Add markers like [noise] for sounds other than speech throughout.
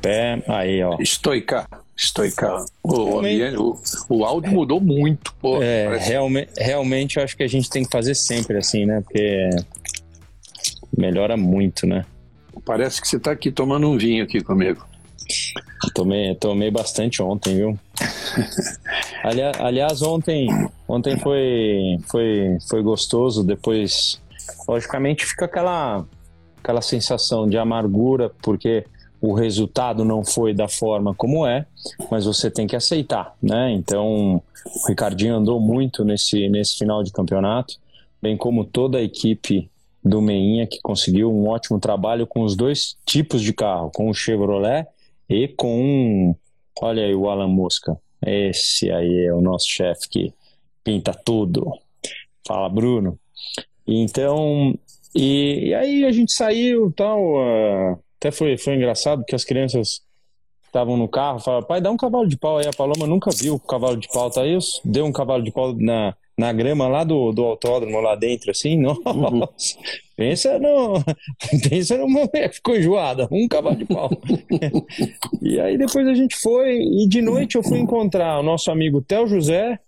pé. Aí, ó. Estoicar. Estoicar. O, o, o, áudio mudou muito. Pô, é, parece... realmente, realmente eu acho que a gente tem que fazer sempre assim, né? Porque melhora muito, né? Parece que você está aqui tomando um vinho aqui comigo. Tomei, tomei bastante ontem, viu? [laughs] aliás, aliás, ontem, ontem foi, foi, foi gostoso. Depois, logicamente, fica aquela, aquela sensação de amargura, porque o resultado não foi da forma como é, mas você tem que aceitar, né? Então, o Ricardinho andou muito nesse, nesse final de campeonato, bem como toda a equipe do Meinha, que conseguiu um ótimo trabalho com os dois tipos de carro, com o Chevrolet e com, olha aí o Alan Mosca, esse aí é o nosso chefe que pinta tudo. Fala, Bruno. Então, e, e aí a gente saiu tal, uh, até foi, foi engraçado que as crianças estavam no carro, falaram, pai, dá um cavalo de pau aí, a Paloma nunca viu o cavalo de pau, tá isso? Deu um cavalo de pau na, na grama lá do, do autódromo, lá dentro, assim, [laughs] nossa, uhum. pensa no, [laughs] pensa numa mulher ficou enjoada, um cavalo de pau. [laughs] e aí depois a gente foi, e de noite eu fui encontrar o nosso amigo Theo José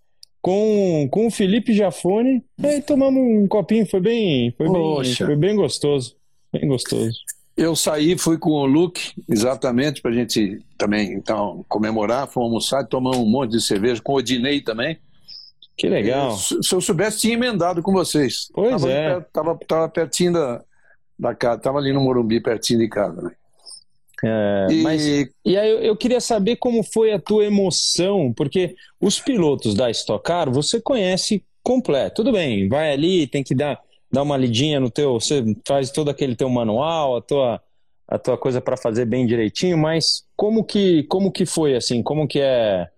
com, com o Felipe Jafone, e aí tomamos um copinho, foi bem, foi bem, foi bem gostoso, bem gostoso. Eu saí, fui com o Luke, exatamente, para a gente também, então, comemorar, fomos almoçar, tomamos um monte de cerveja, com o Odinei também, que legal. Se, se eu soubesse, tinha emendado com vocês. Pois tava é. Perto, tava, tava pertinho da, da casa, tava ali no Morumbi, pertinho de casa, né? É, e... Mas, e aí eu, queria saber como foi a tua emoção, porque os pilotos da Stock Car você conhece completo. Tudo bem, vai ali, tem que dar, dar uma lidinha no teu, você faz todo aquele teu manual, a tua, a tua coisa para fazer bem direitinho, mas como que, como que foi assim? Como que é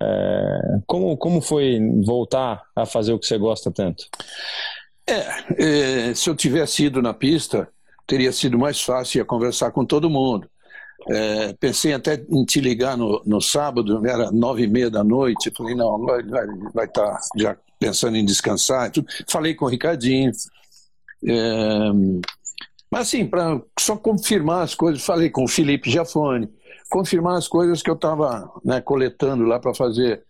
é, como, como foi voltar a fazer o que você gosta tanto? É, é, se eu tivesse ido na pista, teria sido mais fácil ia conversar com todo mundo. É, pensei até em te ligar no, no sábado, era nove e meia da noite. Falei, não, vai estar vai tá já pensando em descansar. Falei com o Ricardinho. É, mas assim, para só confirmar as coisas, falei com o Felipe Jafone confirmar as coisas que eu estava né, coletando lá para fazer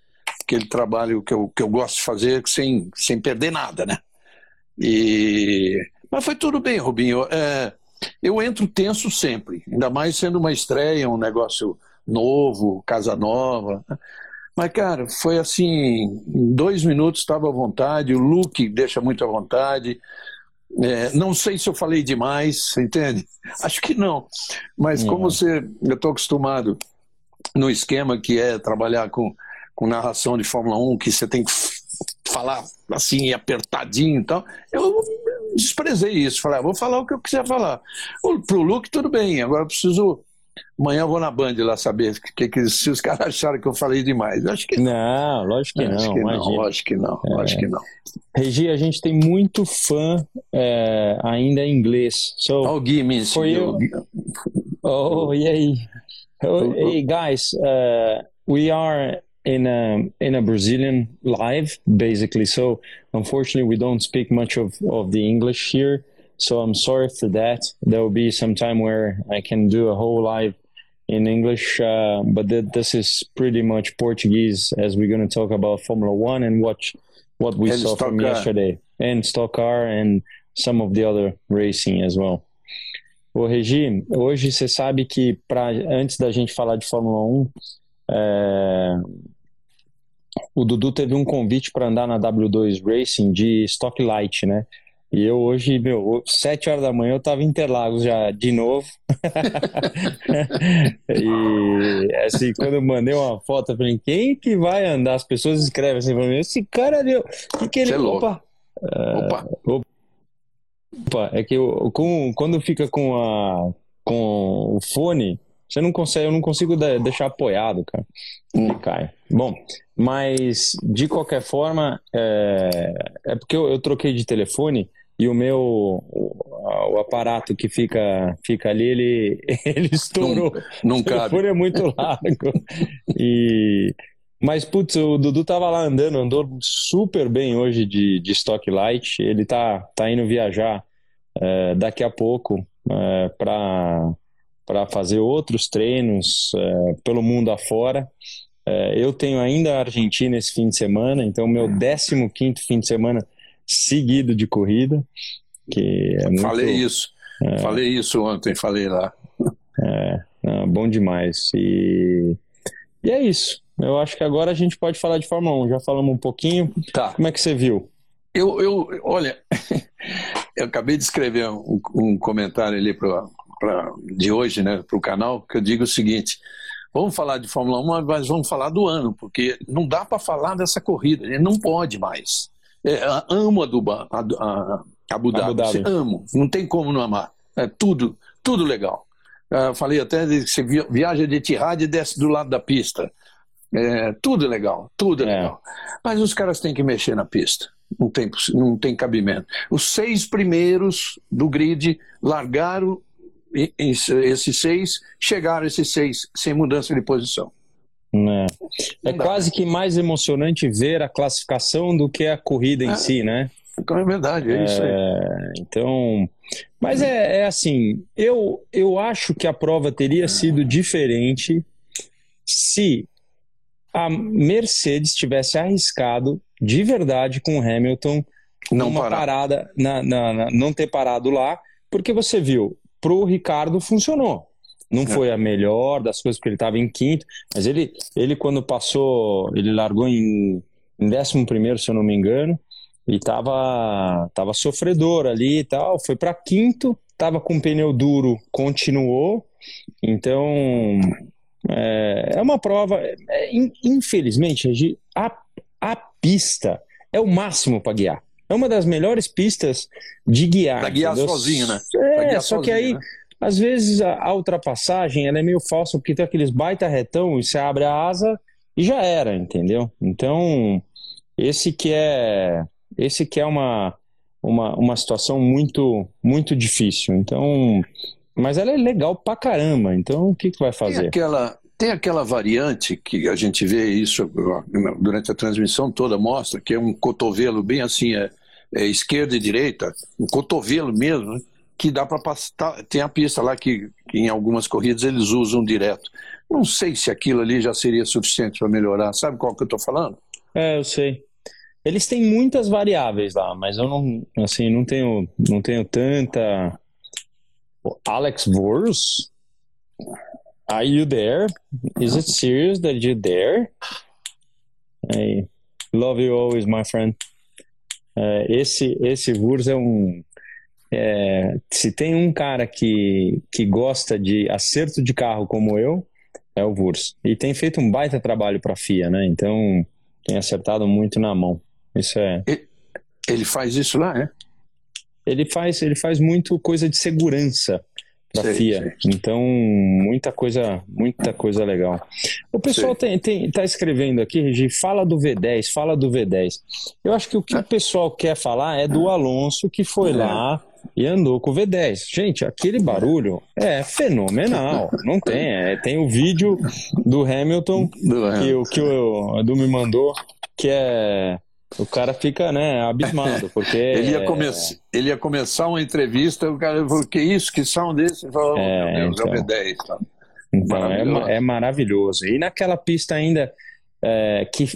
aquele trabalho que eu, que eu gosto de fazer sem, sem perder nada, né? E... Mas foi tudo bem, Rubinho. É, eu entro tenso sempre, ainda mais sendo uma estreia, um negócio novo, casa nova. Mas, cara, foi assim, em dois minutos estava à vontade, o look deixa muito à vontade, é, não sei se eu falei demais, entende? Acho que não. Mas uhum. como você, eu estou acostumado no esquema que é trabalhar com, com narração de Fórmula 1, que você tem que falar assim, apertadinho e tal, eu desprezei isso. Falei, ah, vou falar o que eu quiser falar. Para o Luke, tudo bem, agora eu preciso Amanhã eu vou na Band lá saber que, que, se os caras [laughs] acharam que eu falei demais. Acho que não. Lógico que acho não. Que não lógico que não, é. lógico que não. Regi, a gente tem muito fã é, ainda em inglês. So, oh, Gui, for you... Oh, e aí? Oh, hey guys, uh, we are in a in a Brazilian live basically. So unfortunately, we don't speak much of of the English here. So I'm sorry for that. There will be some time where I can do a whole live in English, uh, but th- this is pretty much Portuguese as we're going to talk about Formula One and watch what we and saw from car. yesterday and stock car and some of the other racing as well. Ô Regi, hoje você sabe que pra, antes da gente falar de Fórmula 1, é, o Dudu teve um convite para andar na W2 Racing de Stock Light, né? E eu hoje, meu, sete horas da manhã eu tava em Interlagos já de novo. [laughs] e assim, quando eu mandei uma foto, eu falei, quem que vai andar? As pessoas escrevem assim pra mim, esse cara deu. Que, que ele. Você é opa! Opa! Uh, opa! É que eu, com, quando fica com, a, com o fone, você não consegue, eu não consigo deixar apoiado, cara. Hum. Cai. Bom, mas de qualquer forma, é, é porque eu, eu troquei de telefone e o meu o, o, aparato que fica fica ali ele [laughs] ele estourou não, não [laughs] o cabe. é muito largo e mas putz o Dudu tava lá andando andou super bem hoje de, de stock light ele tá tá indo viajar é, daqui a pouco é, para para fazer outros treinos é, pelo mundo afora. É, eu tenho ainda a Argentina esse fim de semana, então meu 15 quinto fim de semana seguido de corrida. Que é muito, falei isso, é, falei isso ontem, falei lá. É, bom demais. E, e é isso. Eu acho que agora a gente pode falar de Fórmula 1. Já falamos um pouquinho. Tá. Como é que você viu? Eu, eu olha, [laughs] eu acabei de escrever um, um comentário ali pra, pra, de hoje, né, para o canal, que eu digo o seguinte: vamos falar de Fórmula 1, mas vamos falar do ano, porque não dá para falar dessa corrida, ele não pode mais. É, amo a, Duba, a, a, Abu Dhabi, Abu Dhabi. amo, não tem como não amar. É tudo, tudo legal. Eu falei até que você viaja de Etihad e desce do lado da pista. É, tudo legal, tudo é. legal. Mas os caras têm que mexer na pista. Não tem, não tem cabimento. Os seis primeiros do grid largaram esses seis, chegaram esses seis sem mudança de posição. É, é quase que mais emocionante ver a classificação do que a corrida em é, si, né? É verdade, é, isso aí. É, então, mas é, é, assim, eu, eu acho que a prova teria sido diferente se a Mercedes tivesse arriscado de verdade com o Hamilton não uma parar. parada, na, na, na, não ter parado lá, porque você viu, pro Ricardo funcionou. Não é. foi a melhor das coisas, porque ele estava em quinto, mas ele, ele quando passou, ele largou em, em décimo primeiro, se eu não me engano, e tava, tava sofredor ali e tal, foi para quinto, tava com pneu duro, continuou, então é, é uma prova, é, infelizmente, a, a pista é o máximo para guiar. É uma das melhores pistas de guiar. Para guiar entendeu? sozinho, né? É, só sozinho, que aí, né? Às vezes, a, a, ultrapassagem é meio falsa, porque tem aqueles baita retão e você abre a asa e já era, entendeu? Então, esse que é esse que é uma, uma, uma situação muito, muito difícil. Então, mas ela é legal pra caramba. Então, o que, que vai fazer? Tem aquela, tem aquela variante que a gente vê isso durante a transmissão toda, mostra que é um cotovelo bem assim, é, é esquerda e direita, um cotovelo mesmo, né? Que dá para passar. Tá, tem a pista lá que, que, em algumas corridas eles usam direto. Não sei se aquilo ali já seria suficiente para melhorar. Sabe qual que eu estou falando? É, eu sei. Eles têm muitas variáveis lá, mas eu não, assim, não tenho, não tenho tanta. Alex Vors? Are you there? Is it serious that you're there? I love you always, my friend. Uh, esse esse Vurs é um é, se tem um cara que, que gosta de acerto de carro como eu, é o Vurs. E tem feito um baita trabalho para a FIA, né? Então tem acertado muito na mão. Isso é. Ele faz isso lá, é? Ele faz, ele faz muito coisa de segurança para a FIA. Sei. Então, muita coisa, muita coisa legal. O pessoal tem, tem, tá escrevendo aqui, Regi, fala do V10, fala do V10. Eu acho que o que é. o pessoal quer falar é do Alonso que foi é. lá e andou com o V10. Gente, aquele barulho é fenomenal. Não tem. É, tem o vídeo do Hamilton, do Hamilton. que, o, que o Edu me mandou, que é o cara fica, né, abismado, porque... [laughs] ele, ia come... ele ia começar uma entrevista, o cara falou, que isso, que som desse? Ele falou, é, meu Deus, então... é o V10. Tá? Então, maravilhoso. É, é, maravilhoso. E naquela pista ainda é, que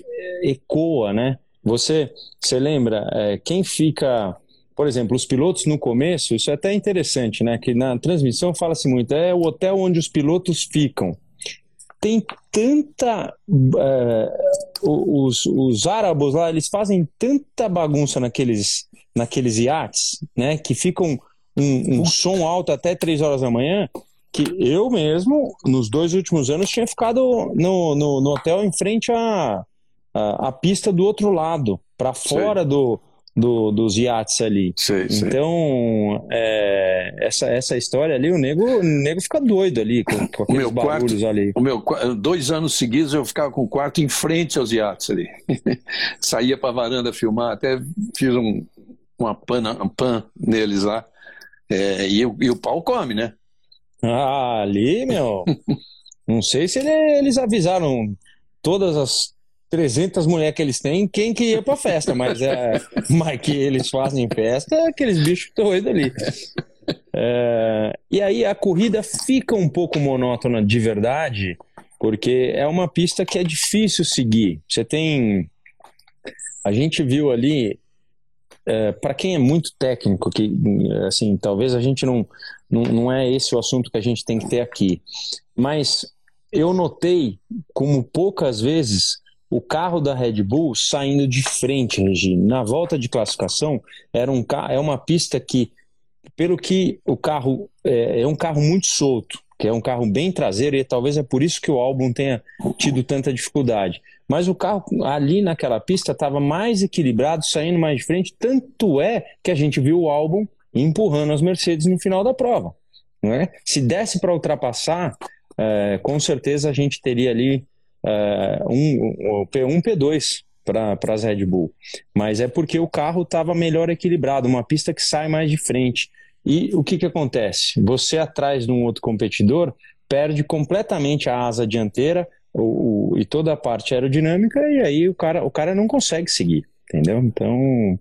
ecoa, né? Você, você lembra, é, quem fica... Por exemplo, os pilotos no começo, isso é até interessante, né? Que na transmissão fala-se muito, é o hotel onde os pilotos ficam tem tanta. Uh, os, os árabes lá, eles fazem tanta bagunça naqueles, naqueles iates, né? Que ficam um, um som alto até 3 horas da manhã. Que eu mesmo, nos dois últimos anos, tinha ficado no, no, no hotel em frente à, à, à pista do outro lado, para fora do, do, dos iates ali. Sei, então, é, essa, essa história ali, o nego, o nego fica doido ali com, com aqueles meu barulhos quarto, ali. O meu, dois anos seguidos eu ficava com o quarto em frente aos iates ali. [laughs] Saía para a varanda filmar, até fiz um, uma pan, pan neles lá. É, e, e o pau come, né? Ah, ali, meu. [laughs] não sei se ele, eles avisaram todas as 300 mulheres que eles têm, quem que ia pra festa, mas, é, mas que eles fazem festa é aqueles bichos doidos ali. É, e aí a corrida fica um pouco monótona de verdade, porque é uma pista que é difícil seguir. Você tem. A gente viu ali, é, para quem é muito técnico, que assim, talvez a gente não, não, não é esse o assunto que a gente tem que ter aqui, mas eu notei como poucas vezes o carro da Red Bull saindo de frente, Regi. Na volta de classificação, era um, é uma pista que, pelo que o carro é, é um carro muito solto, que é um carro bem traseiro, e talvez é por isso que o álbum tenha tido tanta dificuldade. Mas o carro ali naquela pista estava mais equilibrado, saindo mais de frente, tanto é que a gente viu o álbum empurrando as Mercedes no final da prova. Não é? Se desse para ultrapassar, é, com certeza a gente teria ali é, um, um P1, P2 para as Red Bull. Mas é porque o carro estava melhor equilibrado, uma pista que sai mais de frente. E o que, que acontece? Você atrás de um outro competidor perde completamente a asa dianteira o, o, e toda a parte aerodinâmica e aí o cara, o cara não consegue seguir, entendeu? Então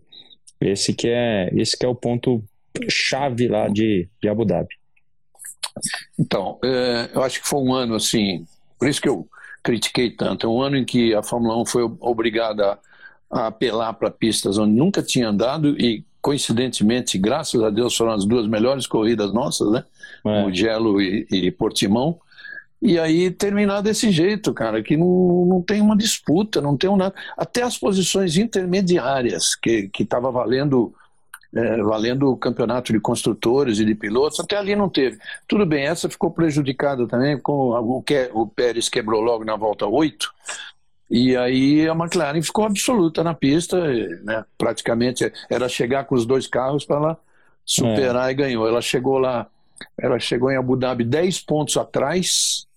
esse que é esse que é o ponto chave lá de, de Abu Dhabi. Então, é, eu acho que foi um ano assim, por isso que eu critiquei tanto. É um ano em que a Fórmula 1 foi obrigada a apelar para pistas onde nunca tinha andado e, coincidentemente, graças a Deus, foram as duas melhores corridas nossas, né? É. Mugello e, e Portimão. E aí terminar desse jeito, cara, que não, não tem uma disputa, não tem um nada. Até as posições intermediárias, que estava valendo é, valendo o campeonato de construtores e de pilotos, até ali não teve. Tudo bem, essa ficou prejudicada também, com o, que, o Pérez quebrou logo na volta 8, e aí a McLaren ficou absoluta na pista, né? praticamente era chegar com os dois carros para lá superar é. e ganhou. Ela chegou lá, ela chegou em Abu Dhabi 10 pontos atrás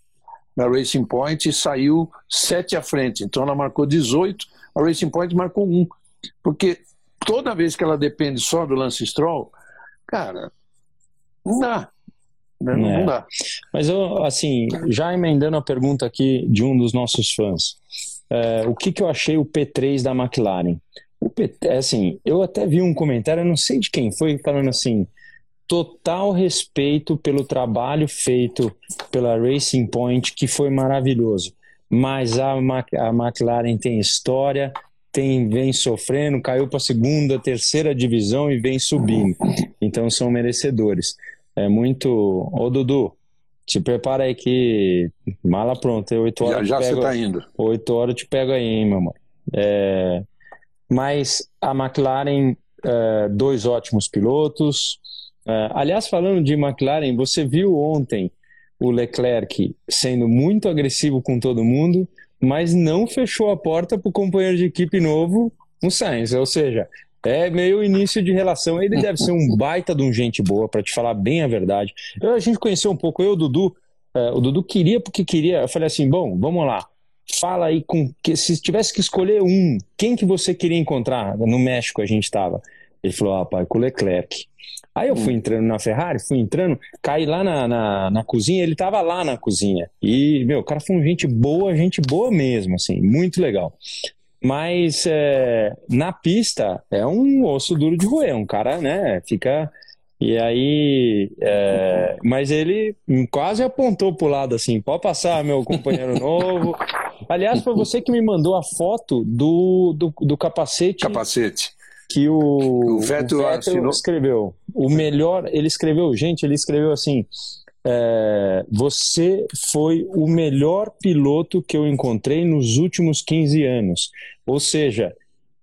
na Racing Point e saiu 7 à frente. Então ela marcou 18, a Racing Point marcou 1. Porque toda vez que ela depende só do Lance Stroll, cara, não dá. Né? Não, é. dá. Mas eu, assim, já emendando a pergunta aqui de um dos nossos fãs, é, o que, que eu achei o P3 da McLaren? O P, é assim, eu até vi um comentário, eu não sei de quem foi, falando assim, total respeito pelo trabalho feito pela Racing Point, que foi maravilhoso. Mas a, a McLaren tem história, tem vem sofrendo, caiu para a segunda, terceira divisão e vem subindo. Então são merecedores. É muito. Ô Dudu, te prepara aí que mala pronta. Oito horas. Já, já pego... você tá indo. Oito horas eu te pego aí, hein, meu amor. É... Mas a McLaren, é, dois ótimos pilotos. É, aliás, falando de McLaren, você viu ontem o Leclerc sendo muito agressivo com todo mundo mas não fechou a porta para o companheiro de equipe novo, o Sainz. Ou seja, é meio início de relação. Ele deve ser um baita de um gente boa, para te falar bem a verdade. Eu, a gente conheceu um pouco, eu, o Dudu. Uh, o Dudu queria porque queria. Eu falei assim: bom, vamos lá. Fala aí com que se tivesse que escolher um, quem que você queria encontrar? No México a gente estava. Ele falou: ah, pai, com o Leclerc. Aí eu fui hum. entrando na Ferrari, fui entrando, caí lá na, na, na, cozinha, ele tava lá na cozinha. E, meu, o cara foi um gente boa, gente boa mesmo, assim, muito legal. Mas é, na pista é um osso duro de roer, um cara, né, fica. E aí. É, mas ele quase apontou pro lado assim: pode passar, meu companheiro novo. Aliás, foi você que me mandou a foto do, do, do capacete. Capacete que o, o Vettel, o Vettel escreveu. O melhor, ele escreveu, gente, ele escreveu assim: é, você foi o melhor piloto que eu encontrei nos últimos 15 anos. Ou seja,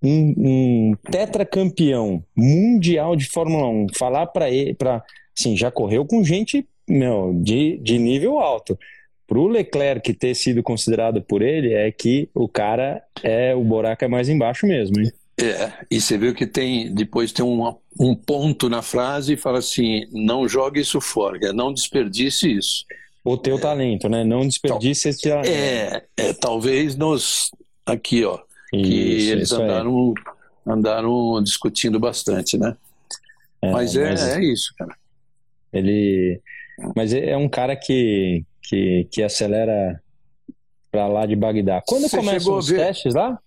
um, um tetracampeão mundial de Fórmula 1, falar para ele, para assim, já correu com gente meu, de, de nível alto. Para o Leclerc ter sido considerado por ele, é que o cara é o buraco é mais embaixo mesmo. Hein? É, e você viu que tem depois tem um, um ponto na frase e fala assim: não jogue isso fora, não desperdice isso. O teu é, talento, né? Não desperdice esse talento. É, é, talvez nos. Aqui, ó. Que isso, eles isso andaram, andaram discutindo bastante, né? É, mas, é, mas é isso, cara. Ele. Mas é um cara que, que, que acelera para lá de Bagdá. Quando Você começam os testes lá?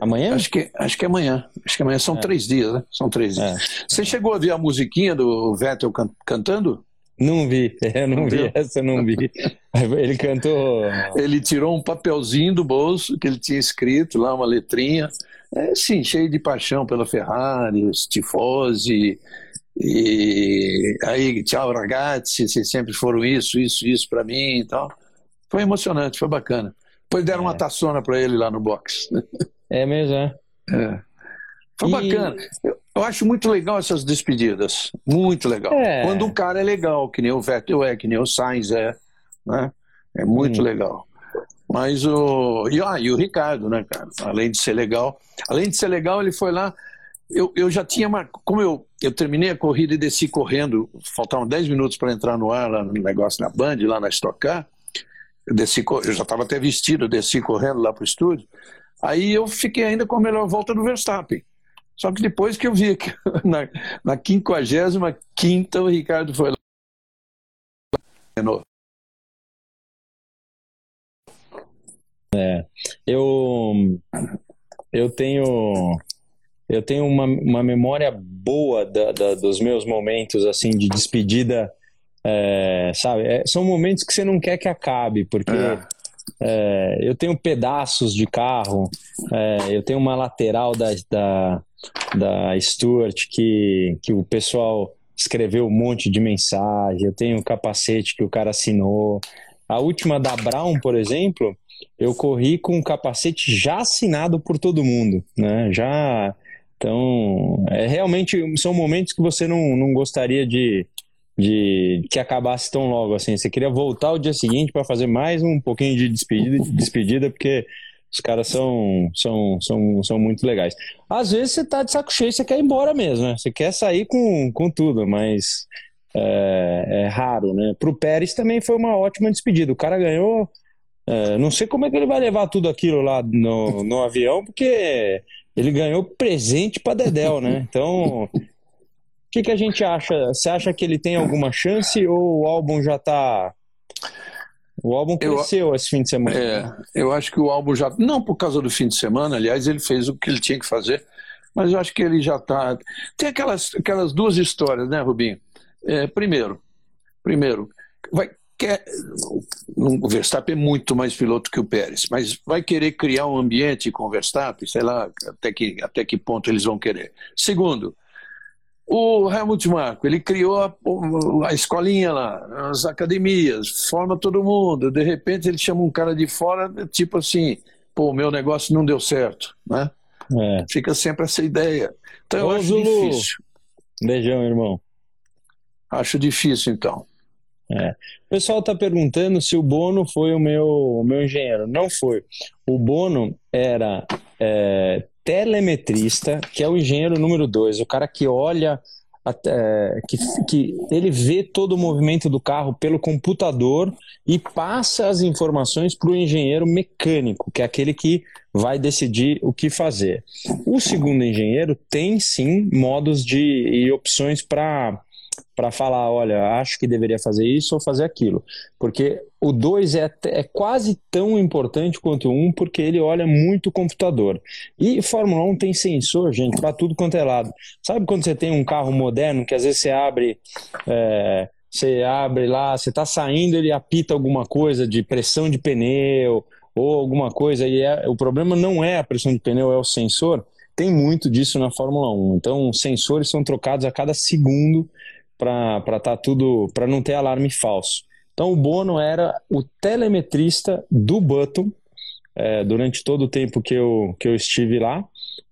Amanhã? Acho que, acho que é amanhã. Acho que amanhã são é. três dias, né? São três dias. É. Você chegou a ver a musiquinha do Vettel can cantando? Não vi, [laughs] eu não, não vi, essa eu não vi. [laughs] Ele cantou. Ele tirou um papelzinho do bolso que ele tinha escrito lá, uma letrinha. É, sim, cheio de paixão pela Ferrari, os tifosi. E aí, tchau, ragazzi, vocês sempre foram isso, isso, isso para mim e tal. Foi emocionante, foi bacana. Depois deram é. uma taçona para ele lá no box. [laughs] É mesmo, é. é. Foi e... bacana. Eu, eu, acho muito legal essas despedidas. Muito legal. É. Quando um cara é legal, que nem o Vettel é, que nem o Sainz é. Né? É muito hum. legal. Mas o. E, ah, e o Ricardo, né, cara? Além de ser legal. Além de ser legal, ele foi lá. Eu, eu já tinha. Como eu, eu terminei a corrida e desci correndo, faltavam 10 minutos para entrar no ar lá no negócio na Band, lá na Stock Car. Eu, desci, eu já estava até vestido, eu desci correndo lá para o estúdio. Aí eu fiquei ainda com a melhor volta do Verstappen. Só que depois que eu vi que [laughs] na, na 55 o Ricardo foi lá. É, eu, eu tenho eu tenho uma, uma memória boa da, da, dos meus momentos assim de despedida é, sabe é, são momentos que você não quer que acabe porque é. É, eu tenho pedaços de carro, é, eu tenho uma lateral da, da, da Stuart que, que o pessoal escreveu um monte de mensagem, eu tenho um capacete que o cara assinou. A última da Brown, por exemplo, eu corri com um capacete já assinado por todo mundo, né? Já. Então, é, realmente são momentos que você não, não gostaria de, de que acabasse tão logo assim. Você queria voltar o dia seguinte para fazer mais um pouquinho de despedida, despedida porque os caras são, são, são, são muito legais. Às vezes você tá de saco cheio, você quer ir embora mesmo, né? Você quer sair com, com tudo, mas é, é raro, né? Pro Pérez também foi uma ótima despedida. O cara ganhou. É, não sei como é que ele vai levar tudo aquilo lá no, no avião, porque ele ganhou presente para Dedel, né? Então que, que a gente acha? Você acha que ele tem alguma chance ou o álbum já está o álbum cresceu eu, esse fim de semana. É, eu acho que o álbum já. Não por causa do fim de semana, aliás, ele fez o que ele tinha que fazer, mas eu acho que ele já está. Tem aquelas, aquelas duas histórias, né, Rubinho? É, primeiro, primeiro, vai, quer, o Verstappen é muito mais piloto que o Pérez, mas vai querer criar um ambiente com o Verstappen, sei lá até que, até que ponto eles vão querer. Segundo, o Helmut Marko, ele criou a, a, escolinha lá, as academias, forma todo mundo. De repente ele chama um cara de fora, tipo assim, pô, meu negócio não deu certo, né? É. Fica sempre essa ideia. Então eu Ô, acho Zulu. difícil. Beijão, irmão. Acho difícil, então. É. O pessoal está perguntando se o Bono foi o meu, o meu engenheiro. Não foi. O Bono era é, telemetrista, que é o engenheiro número dois, o cara que olha, até, que, que ele vê todo o movimento do carro pelo computador e passa as informações para o engenheiro mecânico, que é aquele que vai decidir o que fazer. O segundo engenheiro tem sim modos de e opções para para falar, olha, acho que deveria fazer isso ou fazer aquilo. Porque o 2 é, é quase tão importante quanto o 1, um, porque ele olha muito o computador. E Fórmula 1 tem sensor, gente, para tudo quanto é lado. Sabe quando você tem um carro moderno que às vezes você abre. É, você abre lá, você está saindo, ele apita alguma coisa de pressão de pneu ou alguma coisa, e é, o problema não é a pressão de pneu, é o sensor. Tem muito disso na Fórmula 1. Então, sensores são trocados a cada segundo para estar tá tudo, para não ter alarme falso. Então o Bono era o telemetrista do Button é, durante todo o tempo que eu, que eu estive lá.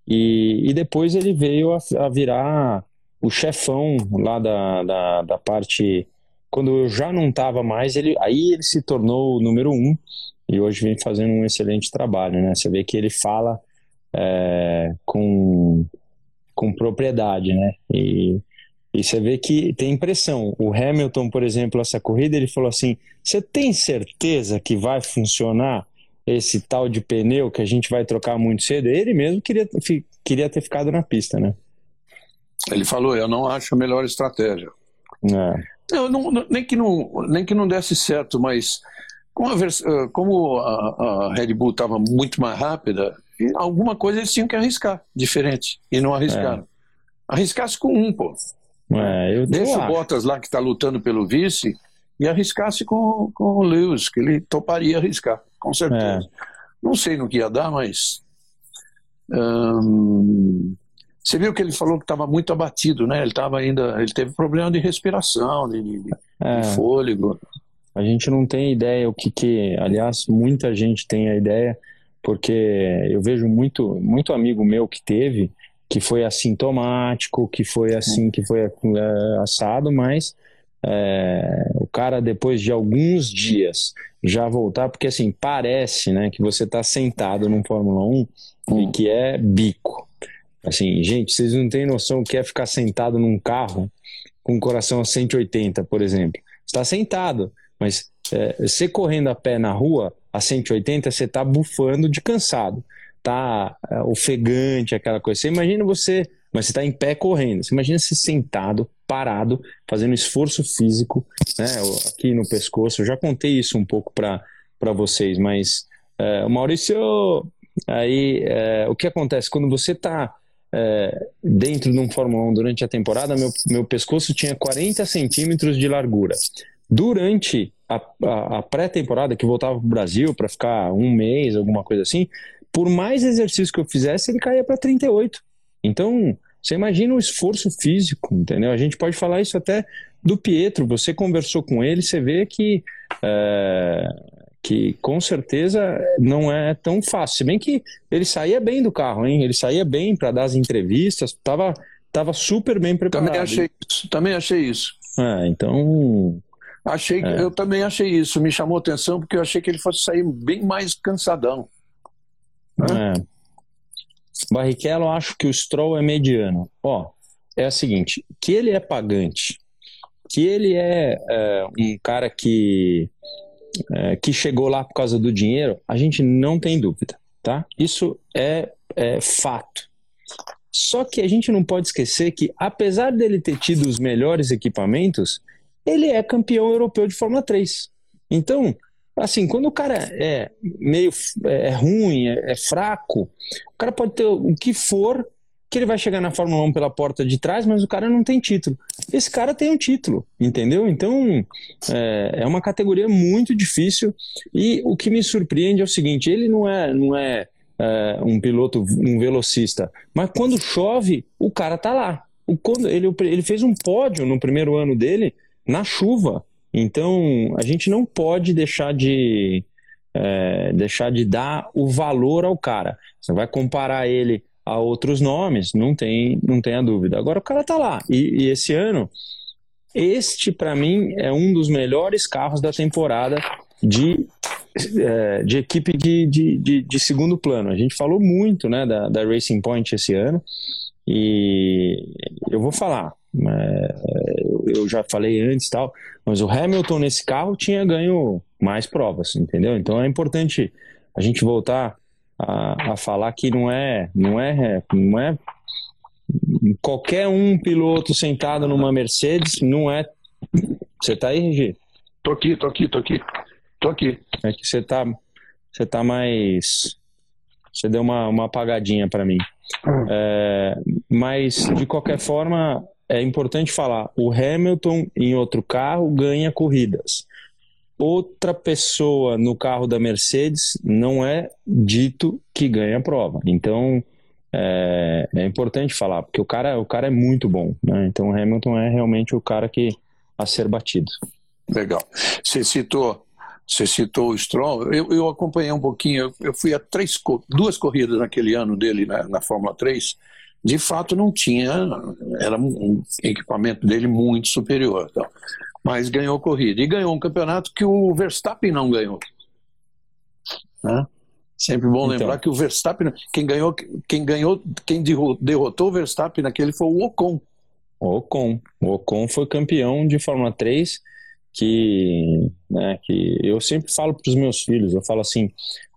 E, e depois ele veio a, a virar o chefão lá da, da, da parte quando eu já não estava mais ele aí ele se tornou o número um e hoje vem fazendo um excelente trabalho né? Você vê que ele fala é, com com propriedade né? E e você vê que tem impressão. O Hamilton, por exemplo, essa corrida, ele falou assim: você tem certeza que vai funcionar esse tal de pneu que a gente vai trocar muito cedo? Ele mesmo queria, queria ter ficado na pista, né? Ele falou: eu não acho a melhor estratégia. É. Eu não, nem, que não, nem que não desse certo, mas como a, como a, a Red Bull estava muito mais rápida, alguma coisa eles tinham que arriscar, diferente, e não arriscaram. É. Arriscasse com um, pô. É, Deixa o Bottas lá que está lutando pelo vice e arriscasse com, com o Lewis, que ele toparia arriscar, com certeza. É. Não sei no que ia dar, mas. Hum, você viu que ele falou que estava muito abatido, né? Ele estava ainda. Ele teve problema de respiração, de, de, é. de fôlego. A gente não tem ideia o que que, aliás, muita gente tem a ideia, porque eu vejo muito, muito amigo meu que teve, que foi assintomático, que foi assim, que foi é, assado, mas é, o cara depois de alguns dias já voltar, porque assim, parece, né, que você está sentado num Fórmula 1 hum. e que é bico. Assim, gente, vocês não têm noção o que é ficar sentado num carro com o coração a 180, por exemplo. Está sentado, mas é, você correndo a pé na rua a 180, você está bufando de cansado, tá é, ofegante, aquela coisa. Você imagina você, mas você está em pé correndo. Você imagina se sentado, parado, fazendo esforço físico, né, aqui no pescoço. Eu já contei isso um pouco para vocês, mas é, o Maurício, aí é, o que acontece quando você está é, dentro de um Fórmula 1 durante a temporada, meu, meu pescoço tinha 40 centímetros de largura. Durante a, a, a pré-temporada, que voltava para o Brasil para ficar um mês, alguma coisa assim, por mais exercício que eu fizesse, ele caía para 38. Então, você imagina o esforço físico, entendeu? A gente pode falar isso até do Pietro. Você conversou com ele, você vê que é, que com certeza não é tão fácil. Se bem que ele saía bem do carro, hein? Ele saía bem para dar as entrevistas, tava, tava super bem preparado. Também achei isso. Também achei isso. É, então. Achei, é. eu também achei isso. Me chamou atenção porque eu achei que ele fosse sair bem mais cansadão. Né? É. Barrichello, acho que o Stroll é mediano. Ó, é o seguinte: que ele é pagante, que ele é, é um cara que é, que chegou lá por causa do dinheiro, a gente não tem dúvida, tá? Isso é, é fato. Só que a gente não pode esquecer que, apesar dele ter tido os melhores equipamentos, ele é campeão europeu de Fórmula 3. Então, assim, quando o cara é meio é ruim, é, é fraco, o cara pode ter o que for que ele vai chegar na Fórmula 1 pela porta de trás, mas o cara não tem título. Esse cara tem um título, entendeu? Então é, é uma categoria muito difícil e o que me surpreende é o seguinte: ele não é, não é, é um piloto, um velocista, mas quando chove, o cara tá lá. O, quando ele, ele fez um pódio no primeiro ano dele na chuva. Então a gente não pode deixar de é, deixar de dar o valor ao cara. Você vai comparar ele a outros nomes, não tem, não tenha dúvida. Agora o cara tá lá. E, e esse ano, este para mim é um dos melhores carros da temporada de, é, de equipe de, de, de, de, segundo plano. A gente falou muito né, da, da Racing Point esse ano e eu vou falar. É, eu já falei antes tal, mas o Hamilton nesse carro tinha ganho mais provas, entendeu? Então é importante a gente voltar a, a falar que não é, não é, não é qualquer um piloto sentado numa Mercedes não é. Você tá aí, Regi? Tô aqui, tô aqui, tô aqui, tô aqui. É que você tá, você tá mais, você deu uma, uma apagadinha para mim. É, mas de qualquer forma é importante falar, o Hamilton em outro carro ganha corridas outra pessoa no carro da Mercedes não é dito que ganha a prova. Então é, é, importante falar, porque o cara, o cara é muito bom. Né? Então o Hamilton é realmente o cara que a ser batido. Legal. Você citou, você citou o Stroll. Eu, eu acompanhei um pouquinho. Eu, eu, fui a três, duas corridas naquele ano dele na, na Fórmula 3. De fato, não tinha. Era um equipamento dele muito superior. Então mas ganhou corrida. E ganhou um campeonato que o Verstappen não ganhou. Né? Sempre bom então. lembrar que o Verstappen, quem ganhou, quem ganhou, quem derrotou o Verstappen naquele foi o Ocon. O Ocon. O Ocon foi campeão de Fórmula 3, que, né, que eu sempre falo para os meus filhos, eu falo assim,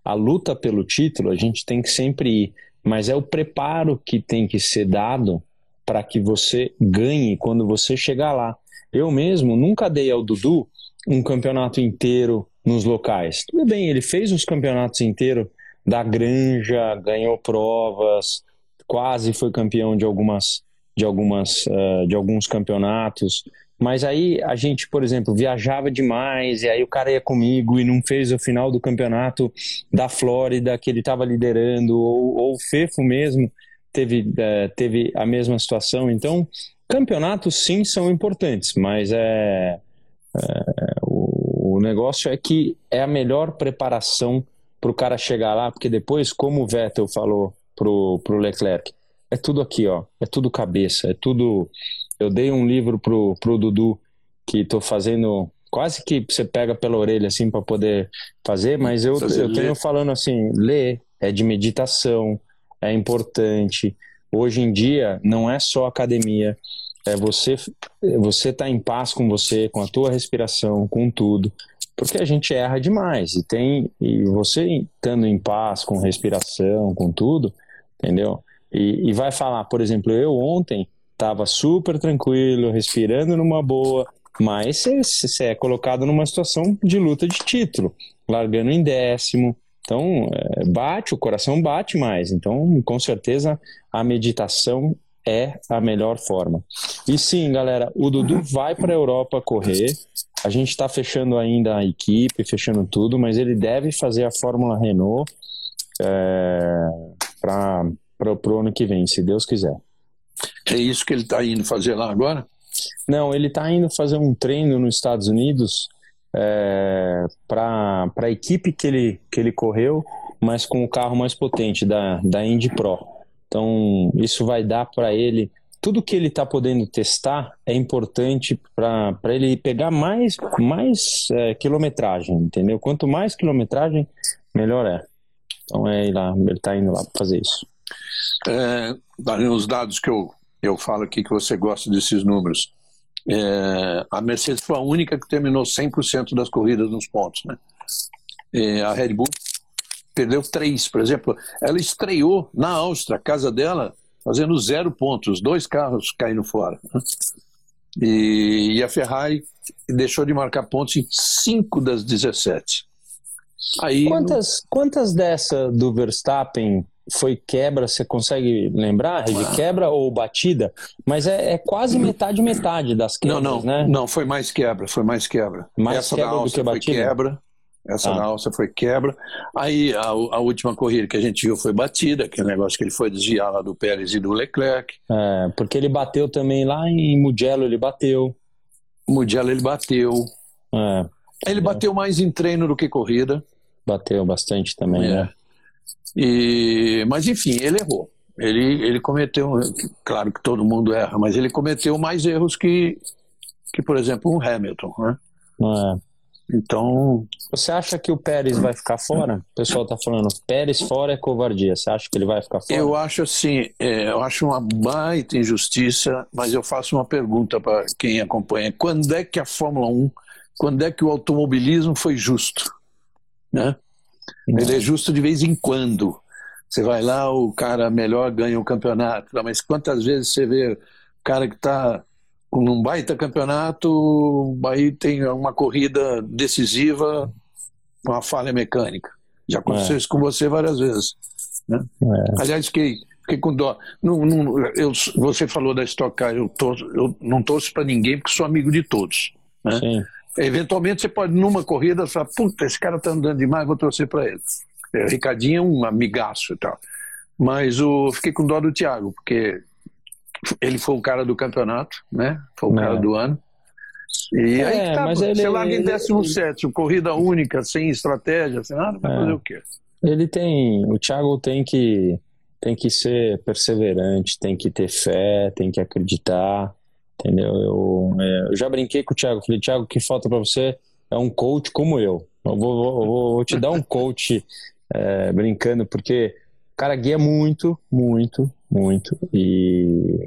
a luta pelo título a gente tem que sempre ir, mas é o preparo que tem que ser dado para que você ganhe quando você chegar lá. Eu mesmo nunca dei ao Dudu um campeonato inteiro nos locais. Tudo bem, ele fez os campeonatos inteiros da Granja, ganhou provas, quase foi campeão de algumas de algumas uh, de alguns campeonatos. Mas aí a gente, por exemplo, viajava demais, e aí o cara ia comigo e não fez o final do campeonato da Flórida que ele estava liderando, ou, ou, o Fefo mesmo teve, é, teve a mesma situação. Então, campeonatos sim são importantes, mas é, é o, o negócio é que é a melhor preparação para o cara chegar lá, porque depois, como o Vettel falou pro, pro Leclerc, é tudo aqui, ó, é tudo cabeça, é tudo eu dei um livro pro, pro Dudu que estou fazendo quase que você pega pela orelha assim para poder fazer, mas eu, eu tenho falando assim, ler é de meditação, é importante. Hoje em dia não é só academia, é você você tá em paz com você, com a tua respiração, com tudo. Porque a gente erra demais e tem e você estando em paz com respiração, com tudo, entendeu? E, e vai falar, por exemplo, eu ontem estava super tranquilo, respirando numa boa, mas você é colocado numa situação de luta de título, largando em décimo. Então, é, bate, o coração bate mais. Então, com certeza, a meditação é a melhor forma. E sim, galera, o Dudu vai para a Europa correr. A gente está fechando ainda a equipe, fechando tudo, mas ele deve fazer a Fórmula Renault é, para o ano que vem, se Deus quiser. É isso que ele está indo fazer lá agora? Não, ele está indo fazer um treino nos Estados Unidos é, para a equipe que ele, que ele correu, mas com o carro mais potente da, da Indy Pro. Então, isso vai dar para ele. Tudo que ele está podendo testar é importante para ele pegar mais, mais é, quilometragem, entendeu? Quanto mais quilometragem, melhor é. Então, é ir lá, ele está indo lá para fazer isso. É, os dados que eu, eu falo aqui que você gosta desses números. É, a Mercedes foi a única que terminou 100% das corridas nos pontos. Né? É, a Red Bull perdeu três, por exemplo. Ela estreou na Áustria, casa dela, fazendo zero pontos, dois carros caindo fora. Né? E, e, a Ferrari deixou de marcar pontos em cinco das 17. Aí, quantas, no... quantas dessa do Verstappen foi quebra, você consegue lembrar? De ah. quebra ou batida? Mas é, é, quase metade metade das quebras, não, não, né? Não, foi mais quebra, foi mais quebra. Mais Essa quebra do que batida? quebra. Essa ah. alça foi quebra. Aí a, a, última corrida que a gente viu foi batida, que é o negócio que ele foi desviar lá do Pérez e do Leclerc. É, porque ele bateu também lá em Mugello, ele bateu. Mugello ele bateu. É, ele bateu mais em treino do que corrida. Bateu bastante também, é. né? E, mas enfim, ele errou. Ele, ele cometeu, claro que todo mundo erra, mas ele cometeu mais erros que, que por exemplo, o Hamilton. Né? É. Então. Você acha que o Pérez vai ficar fora? O pessoal está falando, Pérez fora é covardia. Você acha que ele vai ficar fora? Eu acho assim, é, eu acho uma baita injustiça, mas eu faço uma pergunta para quem acompanha. Quando é que a Fórmula 1, quando é que o automobilismo foi justo? Né? Ele é justo de vez em quando. Você vai lá, o cara melhor ganha o campeonato. Mas quantas vezes você vê o cara que está com um baita campeonato, aí tem uma corrida decisiva, uma falha mecânica. Já aconteceu é. isso com você várias vezes. Né? É. Aliás, fiquei, fiquei com dó. Não, não, eu, você falou da Stock Car, eu, torço, eu não torço para ninguém porque sou amigo de todos. Né? Sim. Eventualmente você pode, numa corrida, falar, puta, esse cara tá andando demais, vou torcer para ele. É, o Ricardinho é um amigaço e tal. Mas o, fiquei com dó do Thiago, porque ele foi o cara do campeonato, né? Foi o é. cara do ano. E é, aí tá, mas ele, você larga em 17, corrida única, sem estratégia, sem nada, vai é. fazer o quê? Ele tem. O Thiago tem que, tem que ser perseverante, tem que ter fé, tem que acreditar. Entendeu? Eu, é, eu já brinquei com o Thiago. Falei, Thiago, o que falta para você é um coach como eu. Eu vou, vou, vou te dar um coach é, brincando, porque o cara guia muito, muito, muito. E,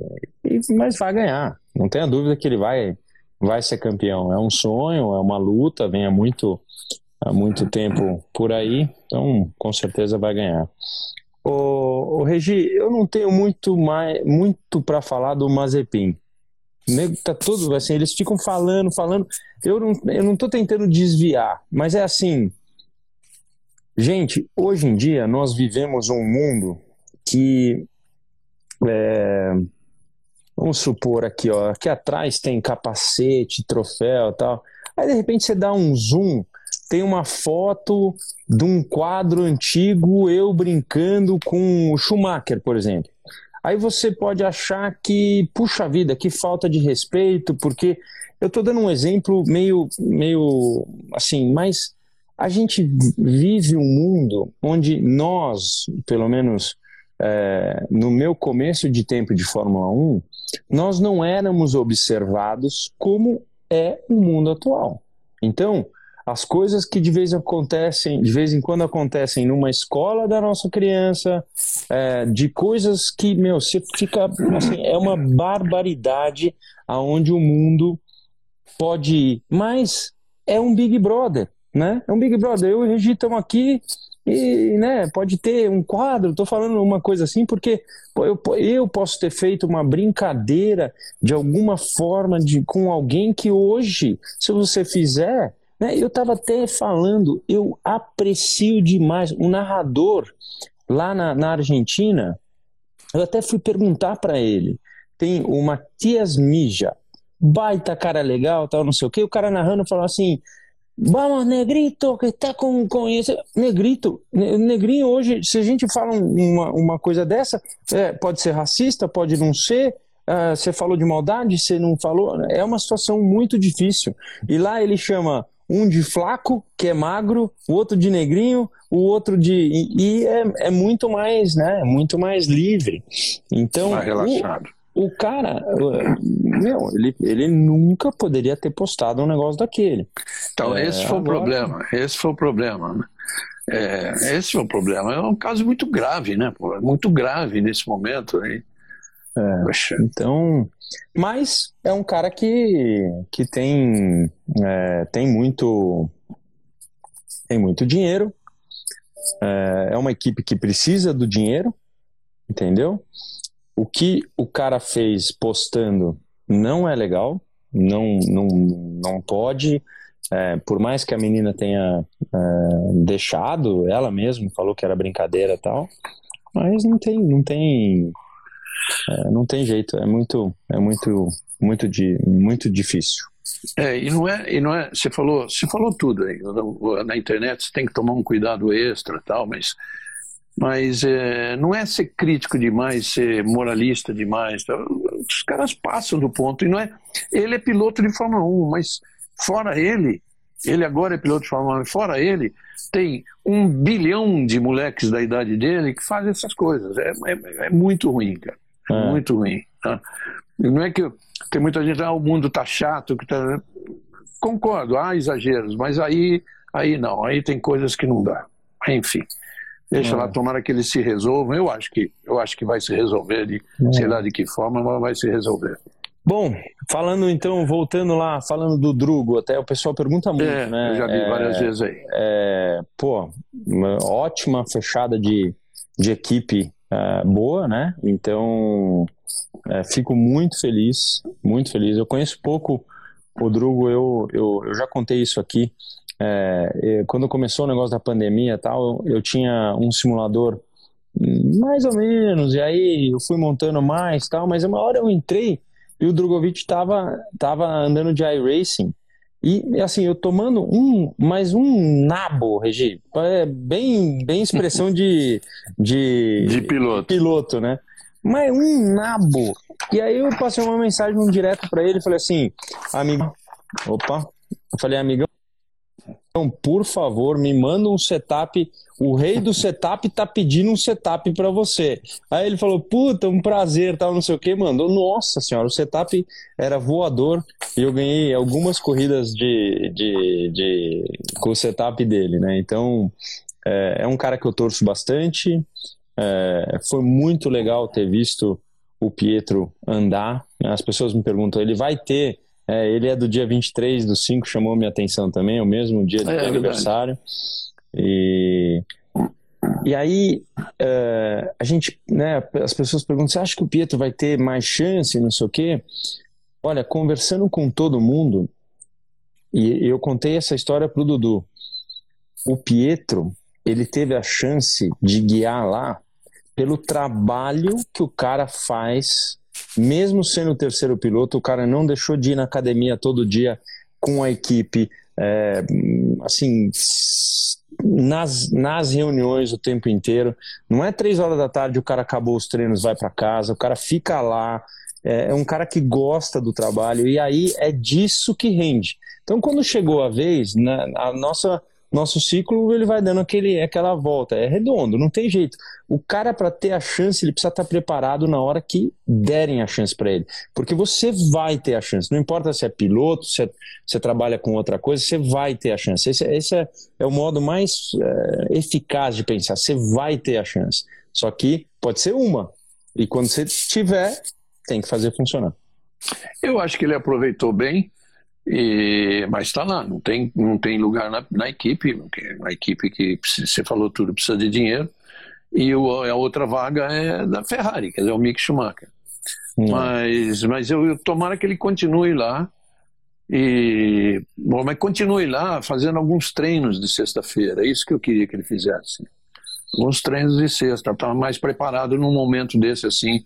e, mas vai ganhar. Não tenha dúvida que ele vai, vai ser campeão. É um sonho, é uma luta, vem há muito, há muito tempo por aí. Então, com certeza vai ganhar. O Regi, eu não tenho muito mais muito para falar do Mazepin nego tá todo assim, eles ficam falando, falando. Eu não, eu não tô tentando desviar, mas é assim. Gente, hoje em dia nós vivemos um mundo que é, vamos supor aqui, ó, aqui atrás tem capacete, troféu, tal. Aí de repente você dá um zoom, tem uma foto de um quadro antigo eu brincando com o Schumacher, por exemplo. Aí você pode achar que, puxa vida, que falta de respeito, porque eu estou dando um exemplo meio, meio assim, mas a gente vive um mundo onde nós, pelo menos é, no meu começo de tempo de Fórmula 1, nós não éramos observados como é o mundo atual. Então, as coisas que de vez acontecem, de vez em quando acontecem numa escola da nossa criança, é, de coisas que, meu, você fica, assim, é uma barbaridade aonde o mundo pode ir. Mas é um Big Brother, né? É um Big Brother. Eu e Regi estamos aqui e, né, pode ter um quadro, estou falando uma coisa assim porque eu, eu posso ter feito uma brincadeira de alguma forma de, com alguém que hoje, se você fizer, né, eu estava até falando, eu aprecio demais o narrador lá na, na Argentina. Eu até fui perguntar para ele. Tem o Matias Mija, baita cara legal, tal, não sei o que. O cara narrando falou assim: Vamos, Negrito, que está com, com isso. Negrito, Negrinho hoje, se a gente fala uma, uma coisa dessa, é, pode ser racista, pode não ser. Uh, você falou de maldade, você não falou. É uma situação muito difícil. E lá ele chama um de flaco, que é magro, o outro de negrinho, o outro de. E, e é, é muito mais, né? Muito mais livre. Então. Mais relaxado. O, o cara, meu, ele, ele nunca poderia ter postado um negócio daquele. Então, é, esse foi agora... o problema. Esse foi o problema. Né? É, esse foi o problema. É um caso muito grave, né? Pô? Muito grave nesse momento aí. É, então, mas é um cara que, que tem, é, tem muito tem muito dinheiro. É, é uma equipe que precisa do dinheiro, entendeu? o que o cara fez postando não é legal, não, não, não pode. É, por mais que a menina tenha é, deixado, ela mesma falou que era brincadeira e tal, mas não tem, não tem, é, não tem jeito. É muito, é muito, muito, di, muito difícil. É, e não é, e não é, você falou, você falou tudo aí. Na internet você tem que tomar um cuidado extra, tal, mas mas é, não é ser crítico demais, ser moralista demais. Tá? Os caras passam do ponto. E não é. Ele é piloto de Fórmula 1, mas fora ele, ele agora é piloto de Fórmula 1, fora ele, tem um bilhão de moleques da idade dele que fazem essas coisas. É, é, é muito ruim, cara. É, é. muito ruim. Tá? Não é que tem muita gente, ah, o mundo tá chato. Que tá... Concordo, há exageros, mas aí, aí não, aí tem coisas que não dá. Enfim. Deixa lá, é. tomara que eles se resolvam. Eu acho que, eu acho que vai se resolver, de, é. sei lá de que forma, mas vai se resolver. Bom, falando então, voltando lá, falando do Drugo, até o pessoal pergunta muito, é, né? Eu já vi é, várias vezes aí. É, pô, ótima fechada de, de equipe é, boa, né? Então, é, fico muito feliz, muito feliz. Eu conheço pouco o Drugo, eu, eu, eu já contei isso aqui. É, quando começou o negócio da pandemia tal, eu tinha um simulador mais ou menos, e aí eu fui montando mais tal, mas uma hora eu entrei e o Drogovic estava tava andando de iRacing. E assim, eu tomando um, mais um nabo, Regi, é bem, bem expressão de, [laughs] de, de piloto. piloto, né? Mas um nabo. E aí eu passei uma mensagem um direto para ele, falei assim, amigo, opa, eu falei, amigão, então, por favor, me manda um setup. O rei do setup tá pedindo um setup para você. Aí ele falou: Puta, um prazer, tal, não sei o que. Mandou, nossa senhora, o setup era voador e eu ganhei algumas corridas de, de, de com o setup dele, né? Então, é, é um cara que eu torço bastante. É, foi muito legal ter visto o Pietro andar. As pessoas me perguntam: ele vai ter é, ele é do dia 23 do 5, chamou minha atenção também, é o mesmo dia do é, aniversário. E, e aí, é, a gente, né, as pessoas perguntam: você acha que o Pietro vai ter mais chance, não sei o quê? Olha, conversando com todo mundo, e eu contei essa história pro Dudu. O Pietro, ele teve a chance de guiar lá pelo trabalho que o cara faz, mesmo sendo o terceiro piloto, o cara não deixou de ir na academia todo dia com a equipe, é, assim, nas, nas reuniões o tempo inteiro. Não é três horas da tarde, o cara acabou os treinos, vai para casa, o cara fica lá. É, é um cara que gosta do trabalho e aí é disso que rende. Então, quando chegou a vez, na, a nossa nosso ciclo ele vai dando aquele, aquela volta, é redondo, não tem jeito. O cara, para ter a chance, ele precisa estar preparado na hora que derem a chance para ele. Porque você vai ter a chance, não importa se é piloto, se é, você trabalha com outra coisa, você vai ter a chance. Esse, esse é, é, o modo mais é, eficaz de pensar, você vai ter a chance. Só que pode ser uma, e quando você tiver, tem que fazer funcionar. Eu acho que ele aproveitou bem e, mas está lá, não tem, não tem lugar na, na equipe, a equipe que você falou tudo precisa de dinheiro, e o, a outra vaga é da Ferrari, quer dizer, o Mick Schumacher. Hum. Mas, mas eu, eu tomara que ele continue lá, e, bom, mas continue lá fazendo alguns treinos de sexta-feira, é isso que eu queria que ele fizesse. Alguns treinos de sexta, estava mais preparado num momento desse assim,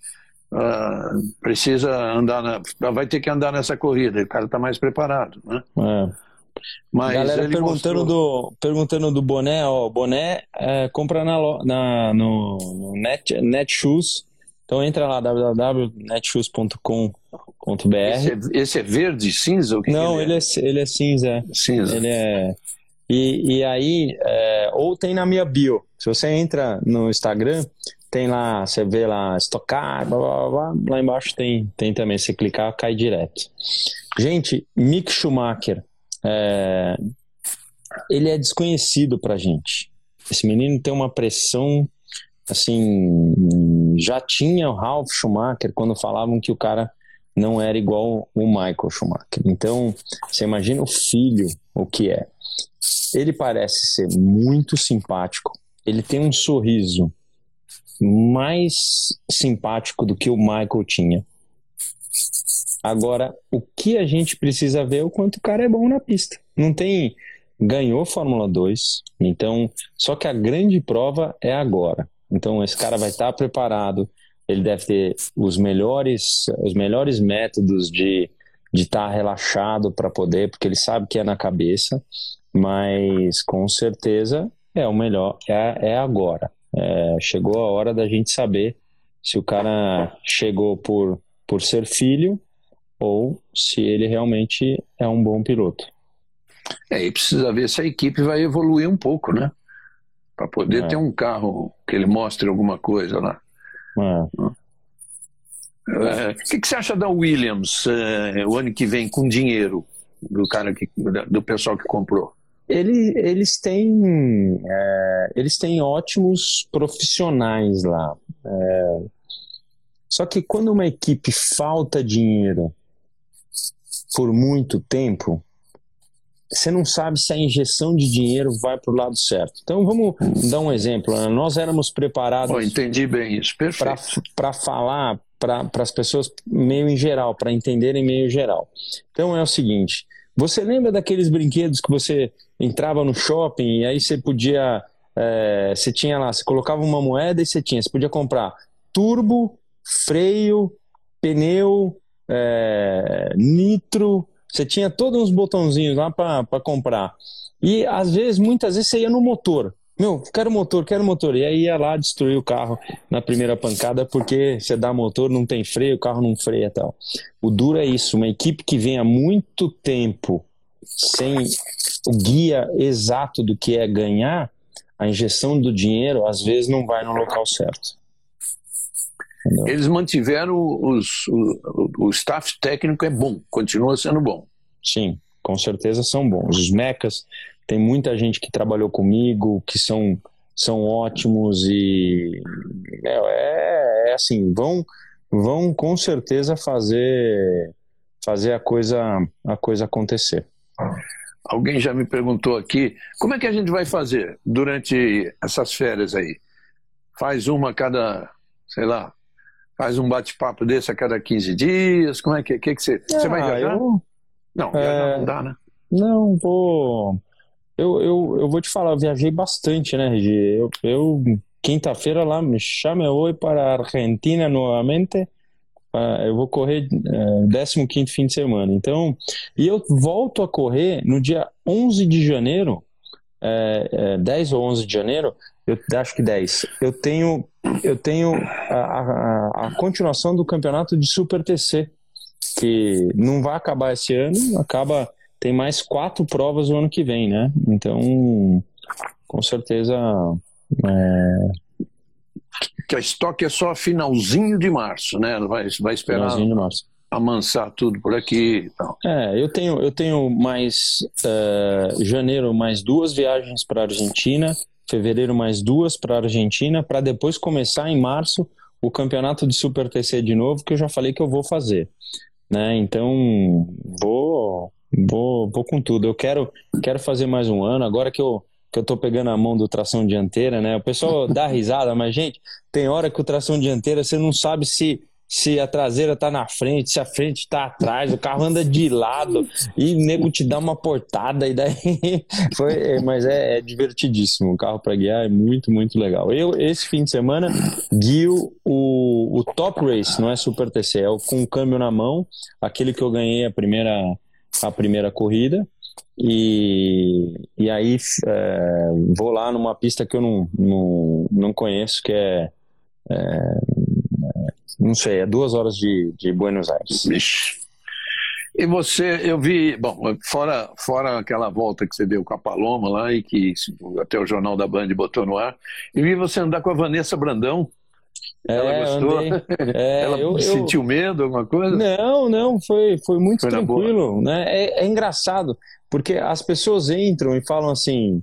uh, precisa andar, na, vai ter que andar nessa corrida, o cara está mais preparado, né? É. Mas Galera perguntando, mostrou... do, perguntando do boné, ó, boné é, compra na, na, no, no Net, Netshoes, então entra lá, www.netshoes.com.br. Esse, é, esse é verde, cinza? Que Não, que ele, é? Ele, é, ele é cinza. Cinza. Ele é... E, e aí, é, ou tem na minha bio. Se você entra no Instagram, tem lá, você vê lá, estocar, blá, blá, blá, lá embaixo tem, tem também, se clicar, cai direto. Gente, Mick Schumacher, é, ele é desconhecido pra gente. Esse menino tem uma pressão, assim, já tinha o Ralph Schumacher quando falavam que o cara não era igual o Michael Schumacher. Então, você imagina o filho, o que é. Ele parece ser muito simpático, ele tem um sorriso mais simpático do que o Michael tinha. Agora, o que a gente precisa ver é o quanto o cara é bom na pista. Não tem. Ganhou Fórmula 2, então. Só que a grande prova é agora. Então, esse cara vai estar preparado, ele deve ter os melhores, os melhores métodos de de estar tá relaxado para poder, porque ele sabe que é na cabeça, mas com certeza é o melhor, é, é agora. É, chegou a hora da gente saber se o cara chegou por, por ser filho ou se ele realmente é um bom piloto. É, e precisa ver se a equipe vai evoluir um pouco, né? Para poder é. ter um carro que ele mostre alguma coisa lá. É. é o que, que, você acha da Williams é, o ano que vem com dinheiro do cara que, do pessoal que comprou? Ele, eles têm é, eles têm ótimos profissionais lá. É, só que quando uma equipe falta dinheiro por muito tempo, você não sabe se a injeção de dinheiro vai para o lado certo. Então vamos dar um exemplo. Né? Nós éramos preparados. Oh, entendi bem isso, perfeito. Para falar para as pessoas meio em geral, para entenderem meio geral. Então é o seguinte: você lembra daqueles brinquedos que você entrava no shopping e aí você podia. É, você tinha lá, você colocava uma moeda e você tinha, você podia comprar turbo, freio, pneu, é, nitro, você tinha todos uns botãozinhos lá para comprar. E às vezes, muitas vezes, você ia no motor. Meu, quero motor, quero motor. E aí ia lá destruir o carro na primeira pancada, porque você dá motor, não tem freio, o carro não freia tal. O duro é isso, uma equipe que vem há muito tempo sem o guia exato do que é ganhar, a injeção do dinheiro às vezes não vai no local certo. Entendeu? Eles mantiveram os, o, o staff técnico é bom, continua sendo bom. Sim, com certeza são bons. Os mecas tem muita gente que trabalhou comigo, que são, são ótimos e é, é assim, vão, vão com certeza fazer fazer a coisa a coisa acontecer. Alguém já me perguntou aqui, como é que a gente vai fazer durante essas férias aí? Faz uma a cada, sei lá, faz um bate-papo desse a cada 15 dias? Como é que, que, que você, ah, você vai ah, viajar? Eu... Não, é... não dá, né? Não, vou Eu, eu, eu vou te falar, eu viajei bastante, né, Regi? Eu, eu quinta-feira lá me chame hoje para a Argentina novamente. Uh, eu vou correr uh, 15 fim de semana. Então, e eu volto a correr no dia 11 de janeiro, é, é, 10 ou 11 de janeiro, eu acho que 10. Eu tenho, eu tenho a, a, a continuação do campeonato de Super TC, que não vai acabar esse ano, acaba tem mais quatro provas o ano que vem, né? Então, com certeza. É... Que a estoque é só finalzinho de março, né? Vai, vai esperar finalzinho de março. amansar tudo por aqui. Então. É, eu tenho, eu tenho mais uh, janeiro mais duas viagens para Argentina, fevereiro mais duas para Argentina, para depois começar em março o campeonato de Super TC de novo, que eu já falei que eu vou fazer. Né? Então, vou Vou, vou com tudo. Eu quero, quero fazer mais um ano. Agora que eu, que eu tô pegando a mão do tração dianteira, né? O pessoal [laughs] dá risada, mas, gente, tem hora que o tração dianteira você não sabe se se a traseira tá na frente, se a frente tá atrás, o carro anda de lado e o nego te dá uma portada e daí [laughs] foi, mas é, é divertidíssimo, o carro para guiar é muito, muito legal. Eu esse fim de semana guio o, o Top Race, não é Super TC, é o com o câmbio na mão, aquele que eu ganhei a primeira a primeira corrida. E, e aí é, vou lá numa pista que eu não, não, não conheço, que é, é, Não sei, é duas horas de, de Buenos Aires. Ixi. E você, eu vi, bom, fora, fora aquela volta que você deu com a Paloma lá e que até o Jornal da Band botou no ar, eu vi você andar com a Vanessa Brandão. Ela é, gostou? [laughs] É, Ela eu, sentiu eu... medo, alguma coisa? Não, não, foi, foi muito foi tranquilo. Né? É, é, engraçado, porque as pessoas entram e falam assim: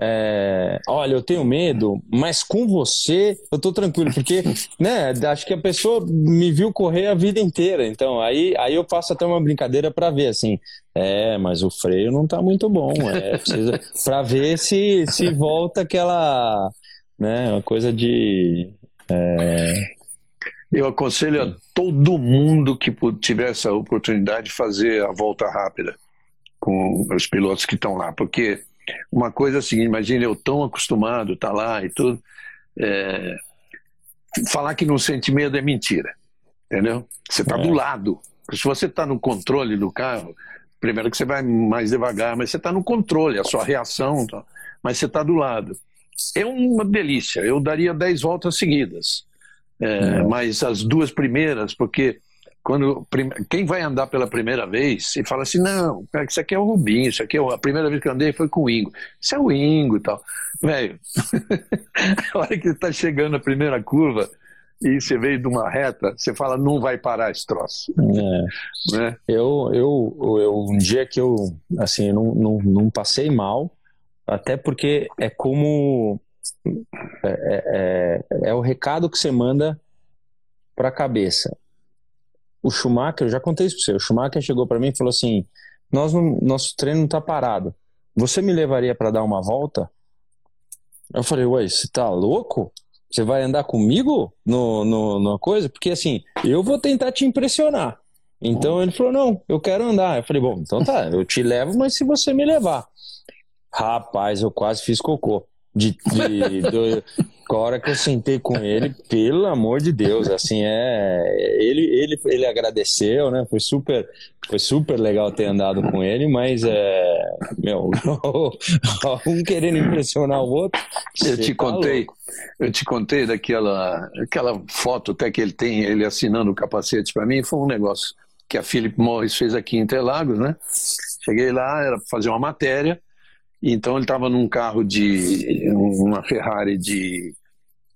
é, olha, eu tenho medo, mas com você eu tô tranquilo, porque [laughs] né, acho que a pessoa me viu correr a vida inteira. Então, aí, aí eu faço até uma brincadeira para ver assim. É, mas o freio não tá muito bom. É, precisa [laughs] para ver se, se volta aquela. Né, uma coisa de é... Eu aconselho a todo mundo que tiver essa oportunidade de fazer a volta rápida com os pilotos que estão lá, porque uma coisa é a seguinte, imagine eu tão acostumado, tá lá e tudo, é... falar que não sente medo é mentira, entendeu? Você está é. do lado, se você está no controle do carro, primeiro que você vai mais devagar, mas você está no controle, a sua reação, tá? mas você está do lado é uma delícia. Eu daria 10 voltas seguidas. É. Mas as duas primeiras, porque quando quem vai andar pela primeira vez e fala assim, não, isso aqui é o Rubinho, isso aqui é a primeira vez que eu andei foi com o Ingo. Isso é o Ingo e tal. Velho, [laughs] a hora que está chegando a primeira curva, e você veio de uma reta, você fala, não vai parar esse troço. É. Né? Eu, eu, eu, um dia que eu, assim, não, não, não passei mal, até porque é como. É, é, é, é o recado que você manda para a cabeça. O Schumacher, eu já contei isso para você. O Schumacher chegou para mim e falou assim: Nós não, nosso treino não está parado. Você me levaria para dar uma volta? Eu falei: Ué, você tá louco? Você vai andar comigo no, no, numa coisa? Porque assim, eu vou tentar te impressionar. Então ele falou: Não, eu quero andar. Eu falei: Bom, então tá, eu te levo, mas se você me levar. Rapaz, eu quase fiz cocô. De, de, [laughs] de, a hora que eu sentei com ele, pelo amor de Deus, assim, é. Ele, ele, ele agradeceu, né? Foi super, foi super legal ter andado com ele, mas é. Meu, [laughs] um querendo impressionar o outro. Eu te tá contei, louco. eu te contei daquela aquela foto até que ele tem, ele assinando o capacete para mim, foi um negócio que a Philip Morris fez aqui em Interlagos, né? Cheguei lá, era para fazer uma matéria. Então ele estava num carro de uma Ferrari de,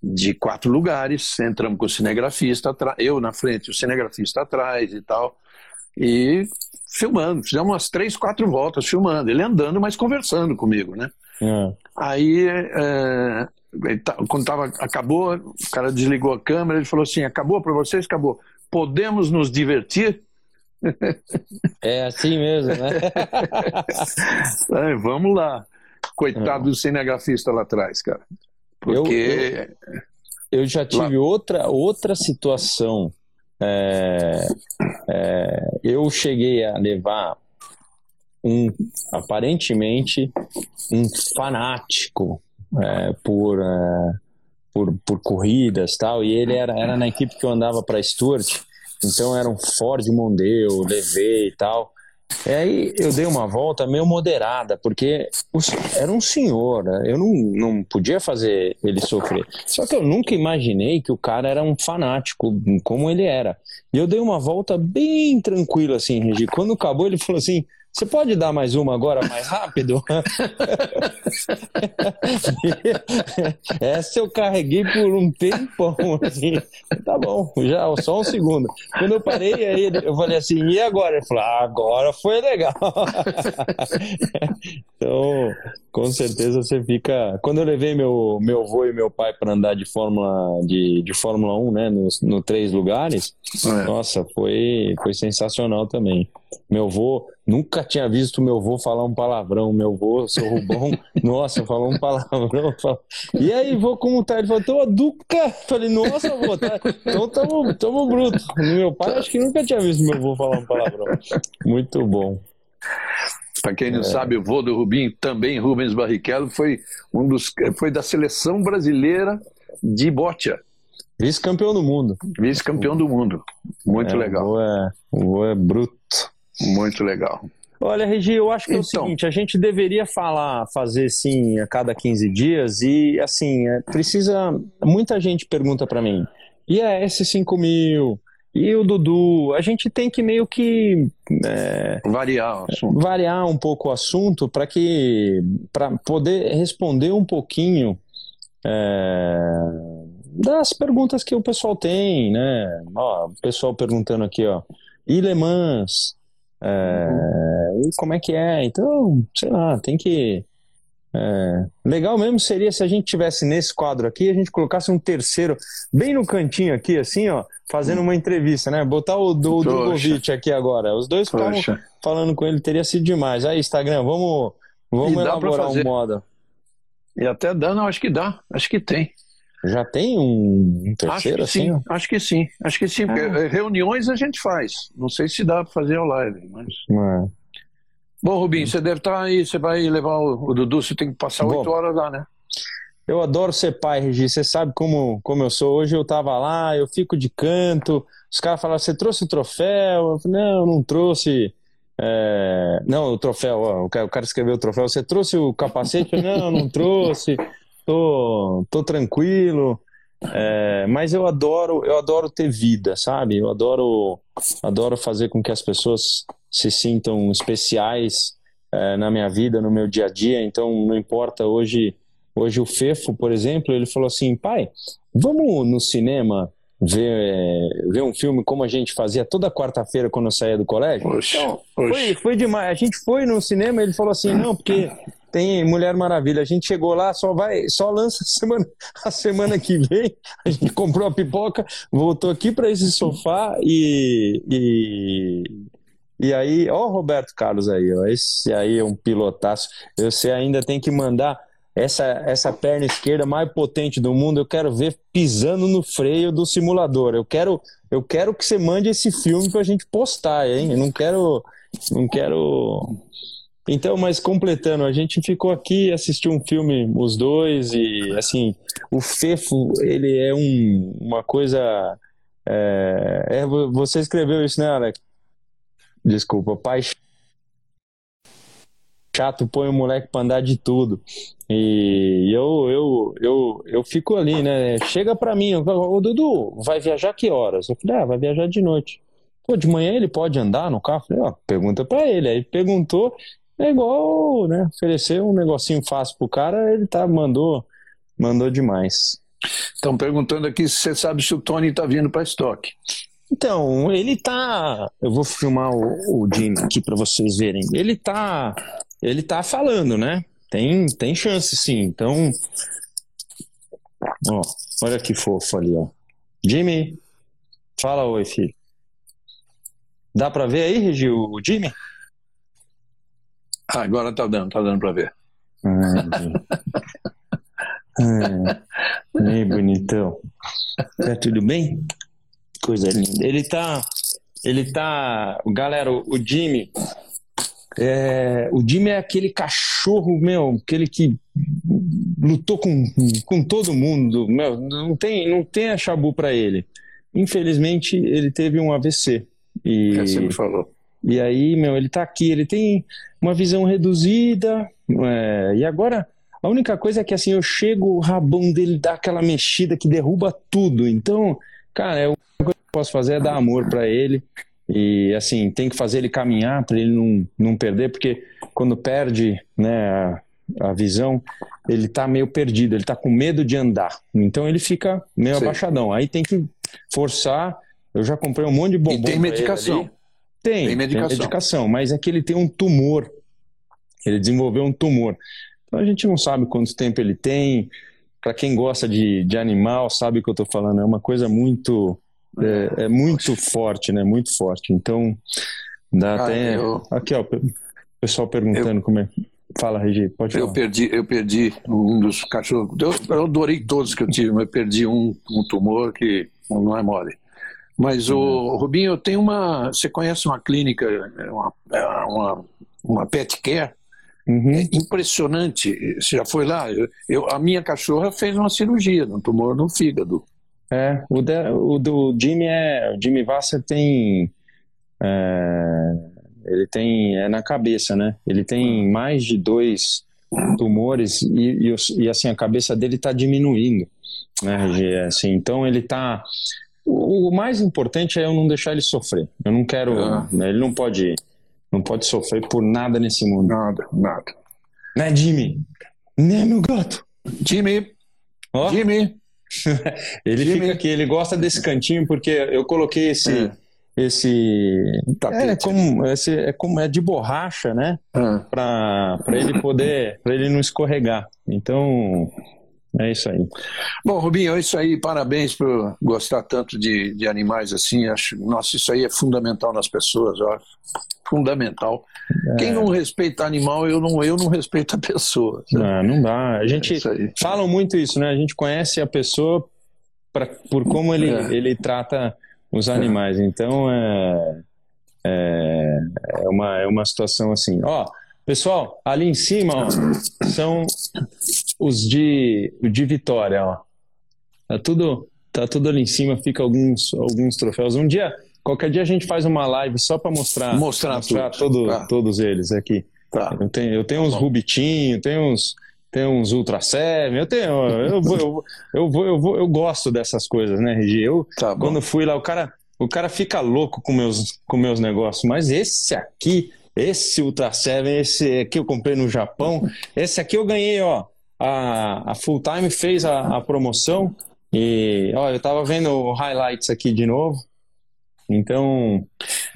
de quatro lugares, entramos com o cinegrafista, eu na frente, o cinegrafista atrás e tal, e filmando, fizemos umas três, quatro voltas filmando, ele andando, mas conversando comigo, né? É. Aí, é, quando tava, acabou, o cara desligou a câmera, ele falou assim, acabou para vocês? Acabou. Podemos nos divertir? É assim mesmo, né? [laughs] é, vamos lá. Coitado é. do cinegrafista lá atrás, cara. Porque. Eu, eu, eu já tive lá... outra, outra situação. É, é, eu cheguei a levar um, aparentemente, um fanático é, por, é, por, por corridas tal, e ele era, era na equipe que eu andava para Stuart, então era um Ford Mondeo, levei e tal. E aí eu dei uma volta meio moderada, porque era um senhor, né? eu não, não podia fazer ele sofrer. Só que eu nunca imaginei que o cara era um fanático, como ele era. E eu dei uma volta bem tranquila, assim, Regi. Quando acabou, ele falou assim: você pode dar mais uma agora mais rápido? [laughs] Essa eu carreguei por um tempão, assim. Tá bom, já, só um segundo. Quando eu parei, aí eu falei assim, e agora? Ele falou, ah, agora foi legal. [laughs] então, com certeza você fica. Quando eu levei meu, meu avô e meu pai para andar de Fórmula, de, de Fórmula 1, né, no, no três lugares, é. nossa, foi, foi sensacional também. Meu avô, nunca tinha visto meu avô falar um palavrão. Meu avô, seu Rubão, [laughs] nossa, falou um palavrão. E aí, vô, como tá? Ele falou, tô Duca. Falei, nossa, vô, tá... então tamo, tamo bruto. Meu pai, acho que nunca tinha visto meu avô falar um palavrão. Muito bom. Para quem não é. sabe, o vô do Rubinho, também Rubens Barrichello, foi um dos foi da seleção brasileira de bote. Vice-campeão do mundo. Vice-campeão do mundo. Muito é, legal. O vô, é, o vô é bruto. Muito legal. Olha, Regi, eu acho que então, é o então. seguinte, a gente deveria falar, fazer sim a cada 15 dias e assim, é, precisa, muita gente pergunta para mim, e a S5000, e o Dudu, a gente tem que meio que é, variar, variar um pouco o assunto para que para poder responder um pouquinho é, das perguntas que o pessoal tem, né? Ó, o pessoal perguntando aqui, ó, e Le Mans, é. E como é que é? Então, sei lá, tem que. É, legal mesmo seria se a gente tivesse nesse quadro aqui, a gente colocasse um terceiro bem no cantinho aqui, assim, ó, fazendo uma entrevista, né? Botar o do Drogovic aqui agora. Os dois ficavam falando com ele, teria sido demais. Aí, Instagram, vamos, vamos elaborar um modo. E até dá, não, acho que dá, acho que tem. Já tem um, um terceiro acho assim? Sim, acho que sim, acho que sim, porque ah. reuniões a gente faz. Não sei se dá para fazer ao live, mas. É. Bom, Rubinho, você deve estar tá aí, você vai levar o, o Dudu, você tem que passar oito horas lá, né? Eu adoro ser pai, Regi. Você sabe como, como eu sou. Hoje eu tava lá, eu fico de canto. Os caras falaram: você trouxe o troféu? Eu falei: não, eu não trouxe. É... Não, o troféu, ó, o cara escreveu o troféu. Você trouxe o capacete? Eu, não, não trouxe tô, tô tranquilo. É, mas eu adoro, eu adoro ter vida, sabe? Eu adoro, adoro fazer com que as pessoas se sintam especiais é, na minha vida, no meu dia a dia. Então, não importa hoje, hoje o Fefo, por exemplo, ele falou assim, pai, vamos no cinema ver, ver um filme como a gente fazia toda quarta-feira quando eu saía do colégio. Oxe, então, oxe. Foi, foi demais. A gente foi no cinema, ele falou assim, não, porque tem Mulher Maravilha. A gente chegou lá, só vai, só lança a semana, a semana que vem. A gente comprou a pipoca, voltou aqui para esse sofá e, e, e aí, ó, o Roberto Carlos aí, ó, esse aí é um pilotaço. Você ainda tem que mandar essa, essa perna esquerda mais potente do mundo. Eu quero ver pisando no freio do simulador. Eu quero, eu quero que você mande esse filme para a gente postar, hein? Eu não quero, não quero então, mas completando, a gente ficou aqui, assistiu um filme, os dois, e assim, o Fefo, ele é um, uma coisa. É, é, você escreveu isso, né, Alex? Desculpa, pai chato, põe o moleque pra andar de tudo. E eu, eu, eu, eu fico ali, né? Chega pra mim, ô Dudu, vai viajar que horas? Eu falei, ah, vai viajar de noite. Pô, de manhã ele pode andar no carro? Falei, ó, pergunta pra ele. Aí perguntou, é igual, né? Oferecer um negocinho fácil pro cara, ele tá, mandou, mandou demais. Estão perguntando aqui se você sabe se o Tony tá vindo para estoque. Então, ele tá. Eu vou filmar o, o Jimmy aqui para vocês verem. Ele tá. Ele tá falando, né? Tem, tem chance, sim. Então. Ó, olha que fofo ali, ó. Jimmy, fala oi, filho. Dá para ver aí, Regi, o Jimmy? Ah, agora tá dando, tá dando para ver. Ai, bonitão. Tá tudo bem? Coisa linda. Ele tá. Ele tá. Galera, o Jimmy. É, o Jimmy é aquele cachorro, meu, aquele que lutou com, com todo mundo, meu, não tem, não tem a chabu para ele. Infelizmente, ele teve um AVC. E, é, você me falou. E aí, meu, ele tá aqui, ele tem uma visão reduzida, é, e agora a única coisa é que assim, eu chego, o rabão dele dá aquela mexida que derruba tudo. Então, cara, é, a única coisa que eu posso fazer é dar amor para ele. E assim, tem que fazer ele caminhar para ele não, não perder, porque quando perde né, a, a visão, ele tá meio perdido, ele tá com medo de andar. Então ele fica meio Sim. abaixadão. Aí tem que forçar. Eu já comprei um monte de bombom. E tem medicação. Tem, tem medicação. tem medicação, mas é que ele tem um tumor. Ele desenvolveu um tumor. Então a gente não sabe quanto tempo ele tem. Para quem gosta de, de animal, sabe o que eu estou falando. É uma coisa muito é, é, muito forte, né? Muito forte. Então, dá ah, até. Eu... Aqui, ó, pessoal perguntando eu... como é. Fala, Regi, pode falar. Eu perdi, eu perdi um dos cachorros. Eu, eu adorei todos que eu tive, mas perdi um, um tumor que não é mole. Mas, o uhum. Rubinho, eu tenho uma. Você conhece uma clínica, uma, uma, uma pet care? Uhum. É impressionante. Você já foi lá? Eu, eu, a minha cachorra fez uma cirurgia, um tumor no fígado. É, o, de, o do Jimmy é. O Jimmy Vasser tem. É, ele tem. É na cabeça, né? Ele tem mais de dois tumores e, e, e assim, a cabeça dele está diminuindo, né, Assim, então ele está. O, o, mais importante é eu não deixar ele sofrer. Eu não quero. Ah. Né, ele não pode. Não pode sofrer por nada nesse mundo. Nada, nada. Né, Jimmy? Né, meu gato? Jimmy! Oh. Jimmy! [laughs] ele Jimmy. fica aqui, ele gosta desse cantinho porque eu coloquei esse. É. Esse é como, esse é como é de borracha, né? Ah. Para ele poder, para ele não escorregar. Então, é isso aí. Bom, Rubinho, é isso aí. Parabéns por gostar tanto de, de animais assim. Acho, nossa, isso aí é fundamental nas pessoas, ó. Fundamental. É. Quem não respeita animal, eu não, eu não respeito a pessoa. Não, não dá. A gente é fala muito isso, né? A gente conhece a pessoa pra, por como ele, é. ele trata os animais. Então é, é, é, uma, é uma situação assim. Ó, pessoal, ali em cima ó, são os de, de Vitória, ó. Tá tudo, tá tudo ali em cima, fica alguns, alguns troféus. Um dia, qualquer dia a gente faz uma live só para mostrar, mostrar, mostrar todo, tá. todos eles aqui. Tá. Eu tenho, eu tenho uns tá Rubitinho, tenho uns, tenho uns Ultra Seven, eu tenho, eu vou, eu, eu, vou, eu, vou, eu gosto dessas coisas, né, Regi? Eu, tá quando fui lá, o cara, o cara fica louco com meus, com meus negócios, mas esse aqui, esse Ultra Seven, esse aqui eu comprei no Japão, esse aqui eu ganhei, ó, a, a Full Time fez a, a promoção e ó, eu tava vendo highlights aqui de novo. Então,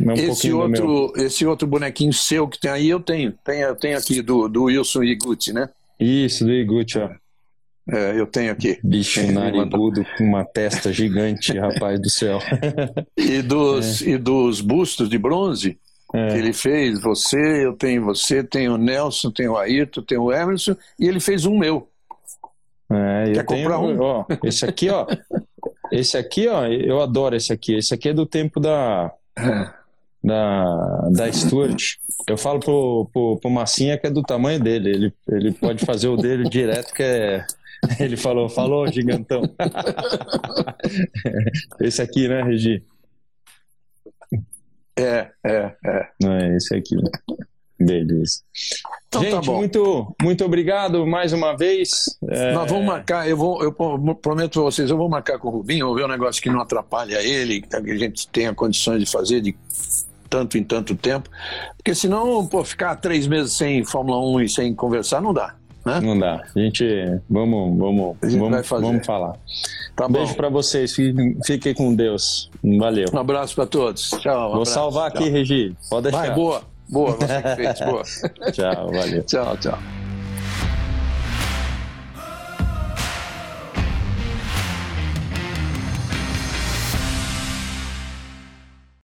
é um esse outro, esse outro bonequinho seu que tem aí eu tenho, tenho, tenho aqui do, do Wilson Iguchi, né? Isso, do Iguchi, ó. É, eu tenho aqui. Bicho narigudo com uma testa gigante, [laughs] rapaz do céu. E dos, [laughs] é. e dos bustos de bronze, é. que ele fez, você, eu tenho você, tenho o Nelson, tenho o Ayrton, tenho o Emerson, e ele fez um meu. É, Quer comprar tenho, um? Ó, esse aqui, ó. esse aqui, ó, eu adoro esse aqui. Esse aqui é do tempo da. Da, da Stuart. Eu falo pro, pro, pro Massinha que é do tamanho dele. Ele, ele pode fazer o dele direto, que é. Ele falou, falou, gigantão. [laughs] Esse aqui, né, Regi? É, é, é. Não é esse aqui. Beleza. Então, tá Gente, tá muito, muito obrigado mais uma vez. É... Nós vamos marcar, eu, vou, eu prometo a vocês, eu vou marcar com o Rubinho, vou ver um negócio que não atrapalha ele, que a gente tenha condições de fazer de tanto em tanto tempo. Porque senão, pô, ficar três meses sem Fórmula 1 e sem conversar não dá. Né? Não dá. A gente, vamos, vamos, gente vamos, vai fazer. vamos falar. Tá Beijo para vocês. Fiquem, fiquem com Deus. Valeu. Um abraço para todos. Tchau. Um Vou abraço. salvar aqui, Regi. Pode deixar. Vai, boa. Boa, você que fez. Boa. [laughs] tchau, valeu. [laughs] tchau, tchau.